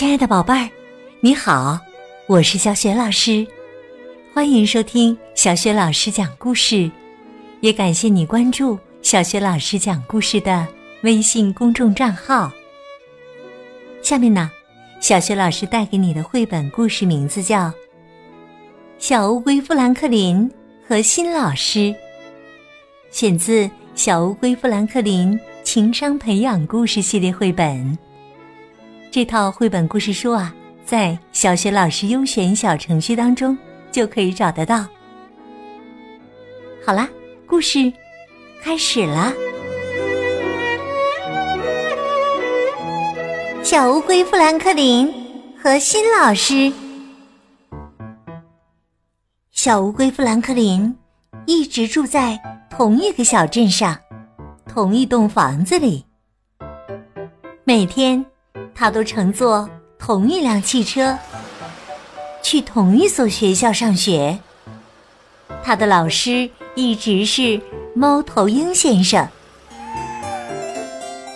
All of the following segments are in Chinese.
亲爱的宝贝儿，你好，我是小雪老师，欢迎收听小雪老师讲故事，也感谢你关注小雪老师讲故事的微信公众账号。下面呢，小雪老师带给你的绘本故事名字叫《小乌龟富兰克林和新老师》，选自《小乌龟富兰克林情商培养故事系列绘本》。这套绘本故事书啊，在小学老师优选小程序当中就可以找得到。好啦，故事开始了。小乌龟富兰克林和新老师。小乌龟富兰克林一直住在同一个小镇上，同一栋房子里，每天。他都乘坐同一辆汽车，去同一所学校上学。他的老师一直是猫头鹰先生。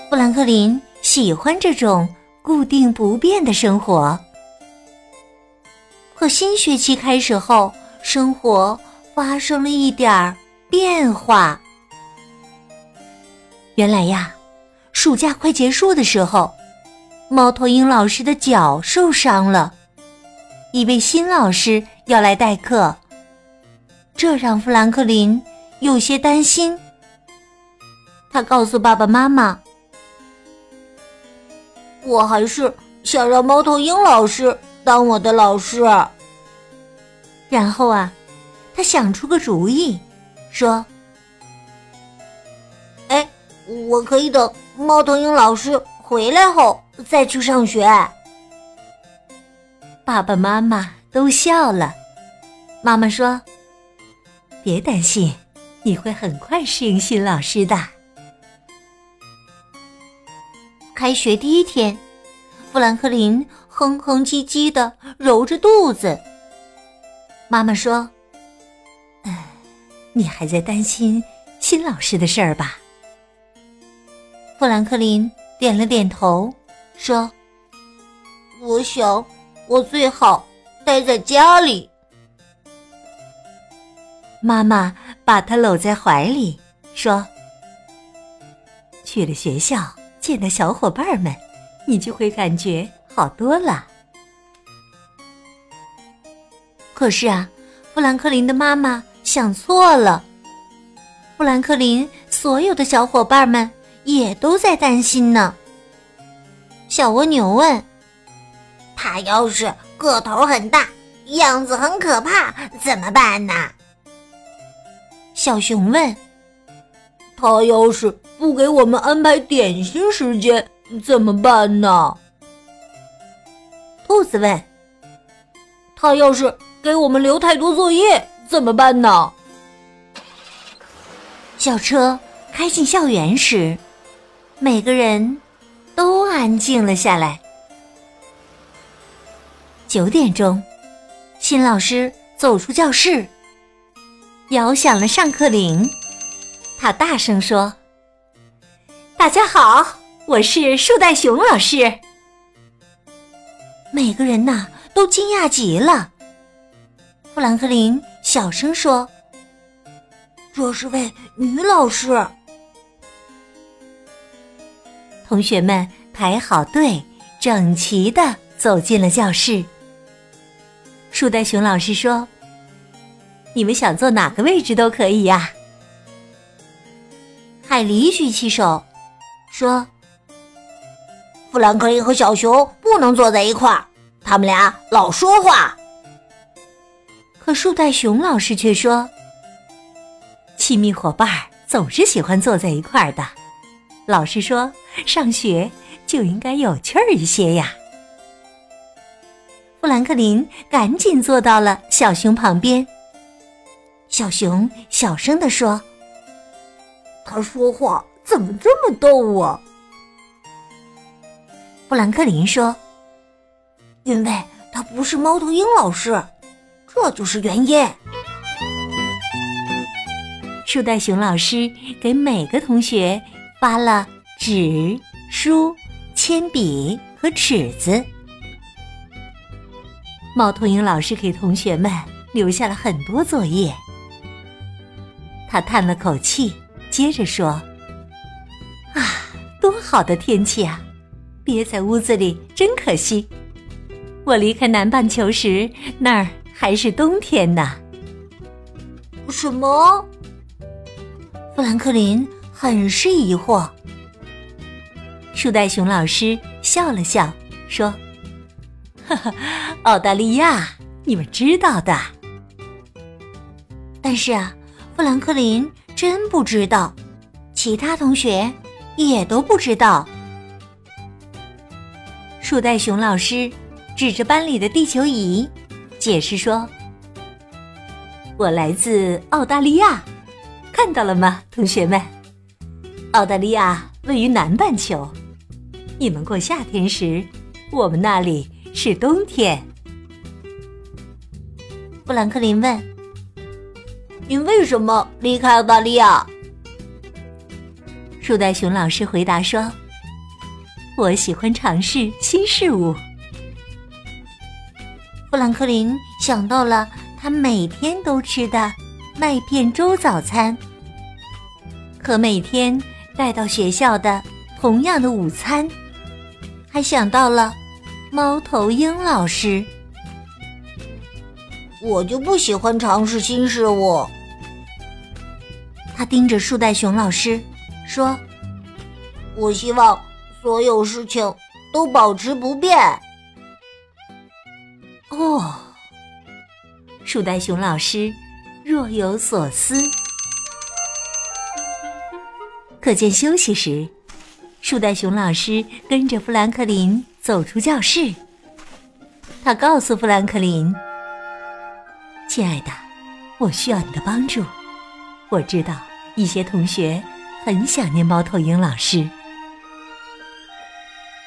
富兰克林喜欢这种固定不变的生活。可新学期开始后，生活发生了一点儿变化。原来呀，暑假快结束的时候。猫头鹰老师的脚受伤了，一位新老师要来代课，这让富兰克林有些担心。他告诉爸爸妈妈：“我还是想让猫头鹰老师当我的老师。”然后啊，他想出个主意，说：“哎，我可以等猫头鹰老师回来后。”再去上学，爸爸妈妈都笑了。妈妈说：“别担心，你会很快适应新老师的。”开学第一天，富兰克林哼哼唧唧的揉着肚子。妈妈说：“哎，你还在担心新老师的事儿吧？”富兰克林点了点头。说：“我想，我最好待在家里。”妈妈把他搂在怀里，说：“去了学校，见到小伙伴们，你就会感觉好多了。”可是啊，富兰克林的妈妈想错了。富兰克林所有的小伙伴们也都在担心呢。小蜗牛问：“他要是个头很大，样子很可怕，怎么办呢？”小熊问：“他要是不给我们安排点心时间，怎么办呢？”兔子问：“他要是给我们留太多作业，怎么办呢？”小车开进校园时，每个人。都安静了下来。九点钟，新老师走出教室，摇响了上课铃。他大声说：“大家好，我是树袋熊老师。”每个人呐都惊讶极了。富兰克林小声说：“这是位女老师。”同学们排好队，整齐的走进了教室。树袋熊老师说：“你们想坐哪个位置都可以呀。”海狸举起手说：“富兰克林和小熊不能坐在一块儿，他们俩老说话。”可树袋熊老师却说：“亲密伙伴总是喜欢坐在一块儿的。”老师说：“上学就应该有趣儿一些呀。”富兰克林赶紧坐到了小熊旁边。小熊小声地说：“他说话怎么这么逗啊？”富兰克林说：“因为他不是猫头鹰老师，这就是原因。”树袋熊老师给每个同学。发了纸、书、铅笔和尺子，猫头鹰老师给同学们留下了很多作业。他叹了口气，接着说：“啊，多好的天气啊！憋在屋子里真可惜。我离开南半球时，那儿还是冬天呢。”什么？富兰克林很是疑惑。树袋熊老师笑了笑，说：“哈哈，澳大利亚，你们知道的。但是啊，富兰克林真不知道，其他同学也都不知道。”树袋熊老师指着班里的地球仪，解释说：“我来自澳大利亚，看到了吗，同学们？澳大利亚位于南半球。”你们过夏天时，我们那里是冬天。富兰克林问：“您为什么离开澳大利亚？”树袋熊老师回答说：“我喜欢尝试新事物。”富兰克林想到了他每天都吃的麦片粥早餐，可每天带到学校的同样的午餐。还想到了猫头鹰老师，我就不喜欢尝试新事物。他盯着树袋熊老师说：“我希望所有事情都保持不变。”哦，树袋熊老师若有所思。课间休息时。树袋熊老师跟着富兰克林走出教室。他告诉富兰克林：“亲爱的，我需要你的帮助。我知道一些同学很想念猫头鹰老师。”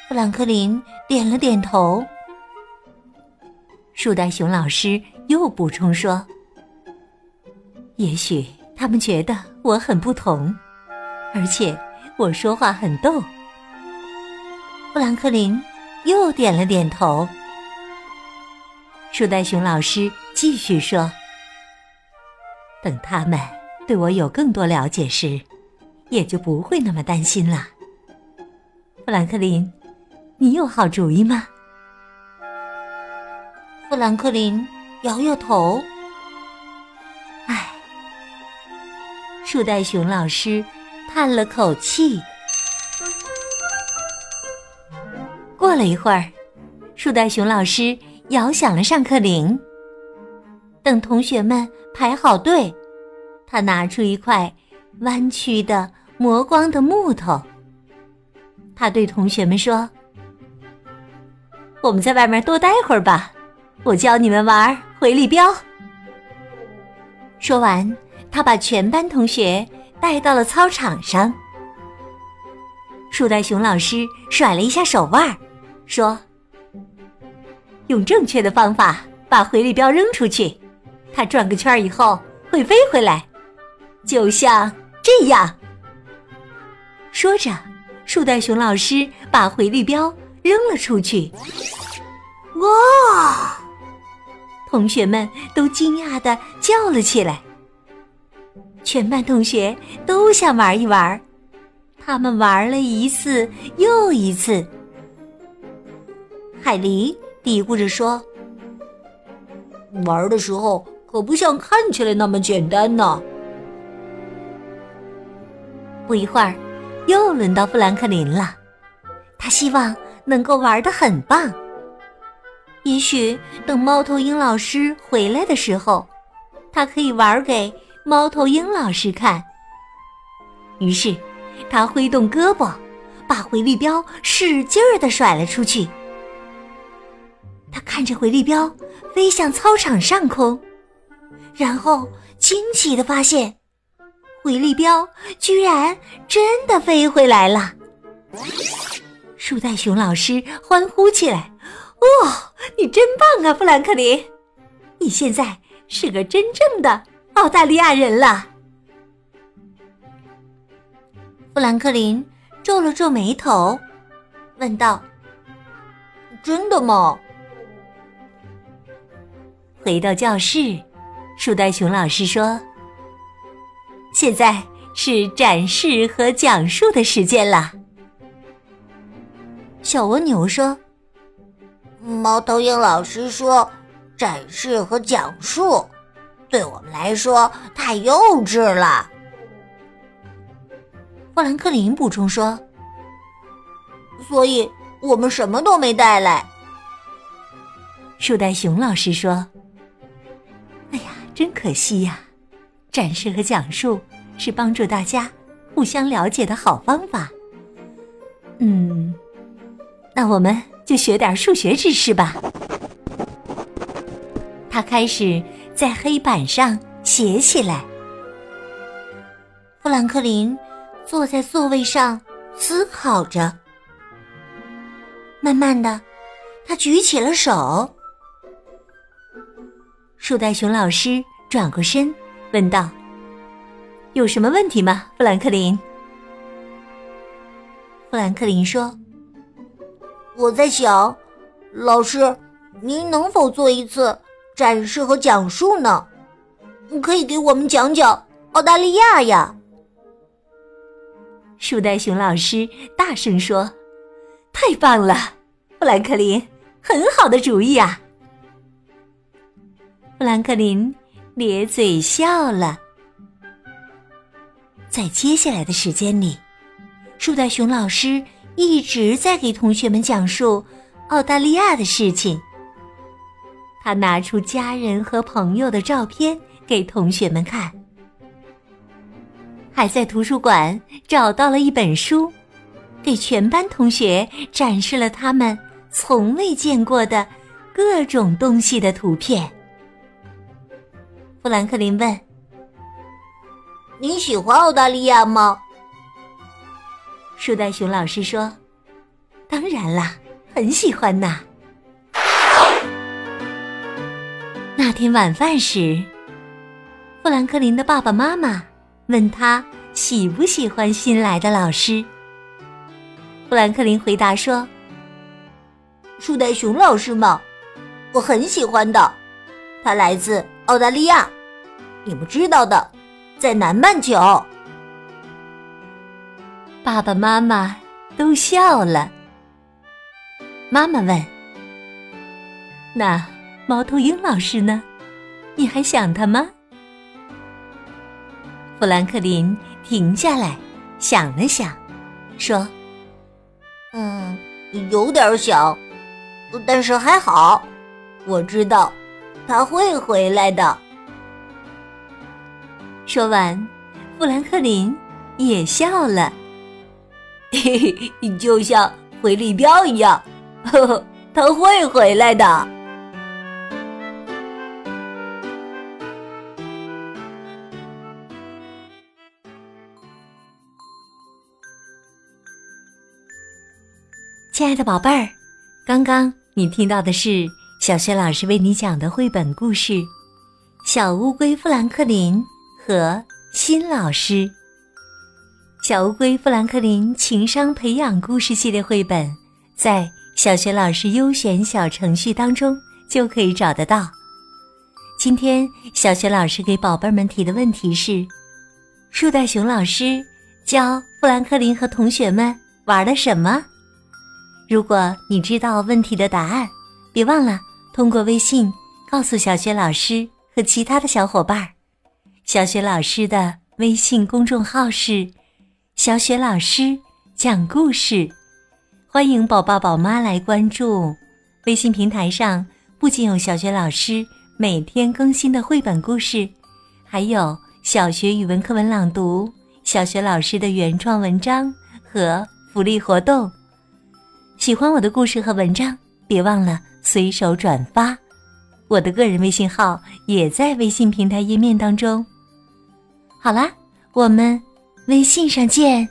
富兰克林点了点头。树袋熊老师又补充说：“也许他们觉得我很不同，而且……”我说话很逗。富兰克林又点了点头。树袋熊老师继续说：“等他们对我有更多了解时，也就不会那么担心了。”富兰克林，你有好主意吗？富兰克林摇摇头。唉，树袋熊老师。叹了口气。过了一会儿，树袋熊老师摇响了上课铃。等同学们排好队，他拿出一块弯曲的磨光的木头。他对同学们说：“我们在外面多待会儿吧，我教你们玩回力镖。”说完，他把全班同学。带到了操场上，树袋熊老师甩了一下手腕，说：“用正确的方法把回力镖扔出去，它转个圈以后会飞回来，就像这样。”说着，树袋熊老师把回力镖扔了出去。哇！同学们都惊讶的叫了起来。全班同学都想玩一玩，他们玩了一次又一次。海狸嘀咕着说：“玩的时候可不像看起来那么简单呢。”不一会儿，又轮到富兰克林了。他希望能够玩的很棒。也许等猫头鹰老师回来的时候，他可以玩给。猫头鹰老师看，于是他挥动胳膊，把回力镖使劲儿的甩了出去。他看着回力镖飞向操场上空，然后惊奇的发现，回力镖居然真的飞回来了。树袋熊老师欢呼起来：“哦，你真棒啊，富兰克林！你现在是个真正的……”澳大利亚人了，富兰克林皱了皱眉头，问道：“真的吗？”回到教室，树袋熊老师说：“现在是展示和讲述的时间了。”小蜗牛说：“猫头鹰老师说，展示和讲述对我们来说太幼稚了。”富兰克林补充说：“所以我们什么都没带来。”树袋熊老师说：“哎呀，真可惜呀！展示和讲述是帮助大家互相了解的好方法。嗯，那我们就学点数学知识吧。”他开始在黑板上写起来。富兰克林坐在座位上思考着，慢慢的，他举起了手。树袋熊老师转过身，问道：“有什么问题吗，富兰克林？”富兰克林说：“我在想，老师，您能否做一次展示和讲述呢？可以给我们讲讲澳大利亚呀？”树袋熊老师大声说：“太棒了，富兰克林，很好的主意啊！”富兰克林咧嘴笑了。在接下来的时间里，树袋熊老师一直在给同学们讲述澳大利亚的事情。他拿出家人和朋友的照片给同学们看，还在图书馆找到了一本书，给全班同学展示了他们从未见过的各种东西的图片。富兰克林问：“你喜欢澳大利亚吗？”树袋熊老师说：“当然啦，很喜欢呐。”那天晚饭时，富兰克林的爸爸妈妈问他喜不喜欢新来的老师。富兰克林回答说：“树袋熊老师嘛，我很喜欢的，他来自澳大利亚。”你们知道的，在南半球。爸爸妈妈都笑了。妈妈问：“那猫头鹰老师呢？你还想他吗？”富兰克林停下来想了想，说：“嗯，有点想，但是还好，我知道他会回来的。”说完，富兰克林也笑了，嘿嘿，就像回力镖一样，呵呵，他会回来的。亲爱的宝贝儿，刚刚你听到的是小学老师为你讲的绘本故事《小乌龟富兰克林》。和新老师，小乌龟富兰克林情商培养故事系列绘本，在小学老师优选小程序当中就可以找得到。今天小学老师给宝贝们提的问题是：树袋熊老师教富兰克林和同学们玩了什么？如果你知道问题的答案，别忘了通过微信告诉小学老师和其他的小伙伴。小雪老师的微信公众号是“小雪老师讲故事”，欢迎宝宝宝妈来关注。微信平台上不仅有小雪老师每天更新的绘本故事，还有小学语文课文朗读、小学老师的原创文章和福利活动。喜欢我的故事和文章，别忘了随手转发。我的个人微信号也在微信平台页面当中。好啦，我们微信上见。